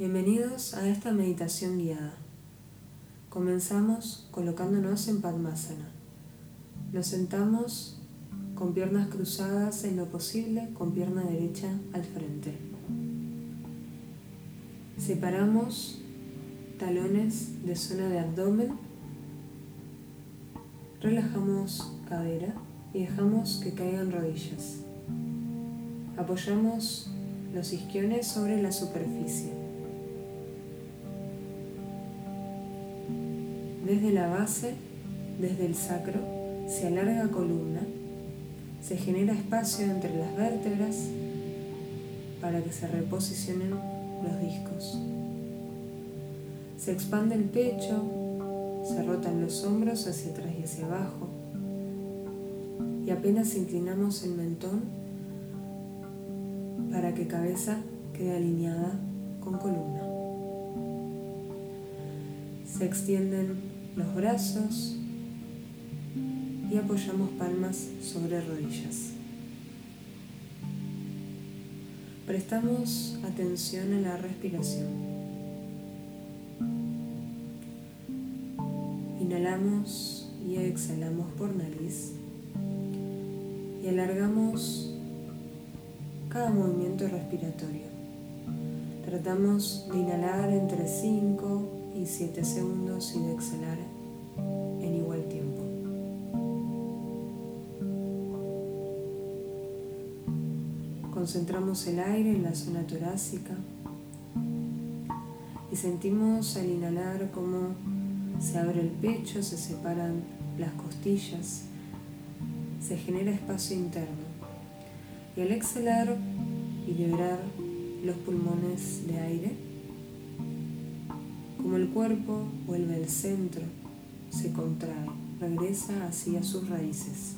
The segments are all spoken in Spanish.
Bienvenidos a esta meditación guiada. Comenzamos colocándonos en Padmasana. Nos sentamos con piernas cruzadas en lo posible, con pierna derecha al frente. Separamos talones de zona de abdomen. Relajamos cadera y dejamos que caigan rodillas. Apoyamos los isquiones sobre la superficie. Desde la base, desde el sacro, se alarga columna, se genera espacio entre las vértebras para que se reposicionen los discos. Se expande el pecho, se rotan los hombros hacia atrás y hacia abajo y apenas inclinamos el mentón para que cabeza quede alineada con columna. Se extienden los brazos y apoyamos palmas sobre rodillas. Prestamos atención a la respiración. Inhalamos y exhalamos por nariz y alargamos cada movimiento respiratorio. Tratamos de inhalar entre 5 y 7 segundos y de exhalar en igual tiempo. Concentramos el aire en la zona torácica y sentimos al inhalar cómo se abre el pecho, se separan las costillas, se genera espacio interno. Y al exhalar y liberar los pulmones de aire, como el cuerpo vuelve al centro, se contrae, regresa hacia sus raíces.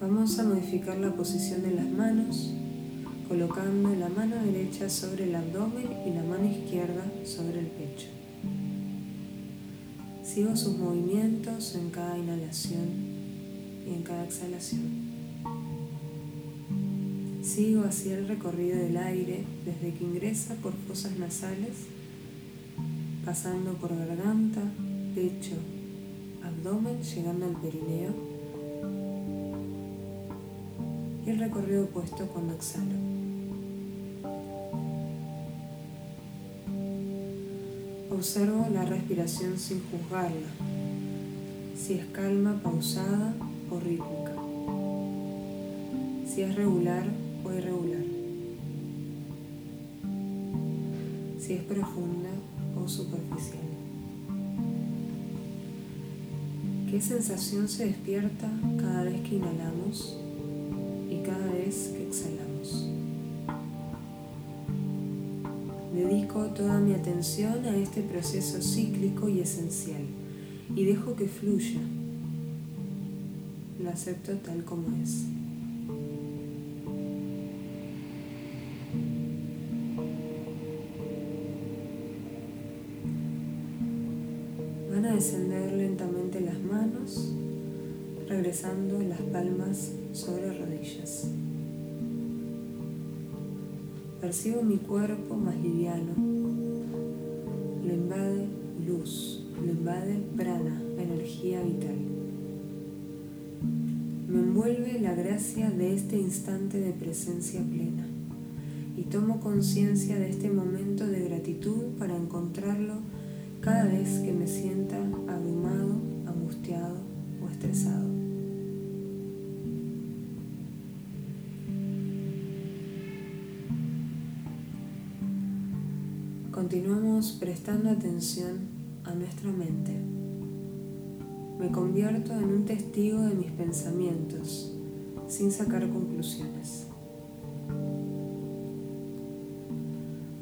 Vamos a modificar la posición de las manos, colocando la mano derecha sobre el abdomen y la mano izquierda sobre el pecho. Sigo sus movimientos en cada inhalación y en cada exhalación. Sigo hacia el recorrido del aire desde que ingresa por fosas nasales, pasando por garganta, pecho, abdomen, llegando al perineo y el recorrido opuesto cuando exhalo. Observo la respiración sin juzgarla, si es calma, pausada o rítmica, si es regular irregular, si es profunda o superficial. ¿Qué sensación se despierta cada vez que inhalamos y cada vez que exhalamos? Dedico toda mi atención a este proceso cíclico y esencial y dejo que fluya. Lo acepto tal como es. Descender lentamente las manos, regresando las palmas sobre rodillas. Percibo mi cuerpo más liviano. Lo invade luz, lo invade prana, energía vital. Me envuelve la gracia de este instante de presencia plena y tomo conciencia de este momento de gratitud prestando atención a nuestra mente. Me convierto en un testigo de mis pensamientos sin sacar conclusiones.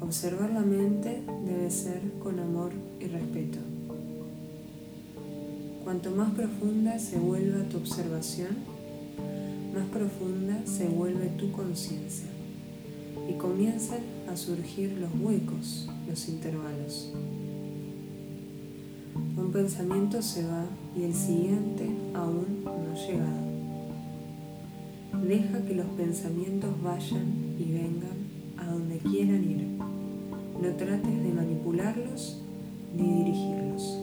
Observar la mente debe ser con amor y respeto. Cuanto más profunda se vuelva tu observación, más profunda se vuelve tu conciencia y comienzan a surgir los huecos, los intervalos. Un pensamiento se va y el siguiente aún no ha llegado. Deja que los pensamientos vayan y vengan a donde quieran ir. No trates de manipularlos ni dirigirlos.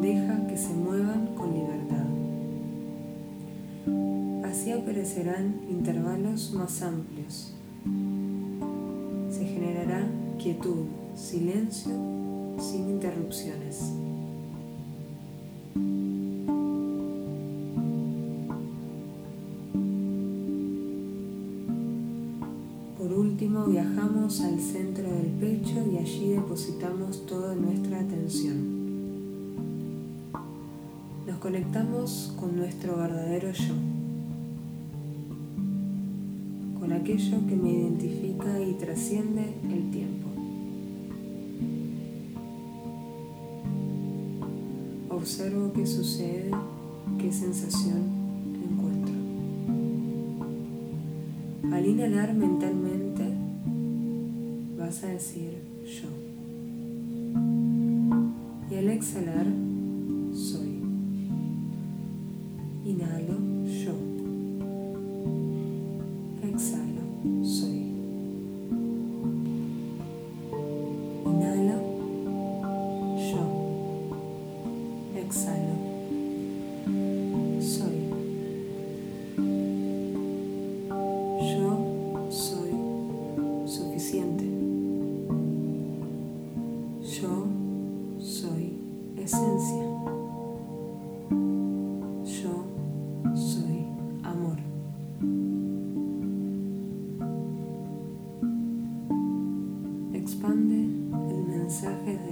Deja que se muevan con libertad. Así aparecerán intervalos más amplios. Se generará quietud, silencio, sin interrupciones. viajamos al centro del pecho y allí depositamos toda nuestra atención. Nos conectamos con nuestro verdadero yo, con aquello que me identifica y trasciende el tiempo. Observo qué sucede, qué sensación encuentro. Al inhalar mentalmente, vas a decir yo. Y al exhalar,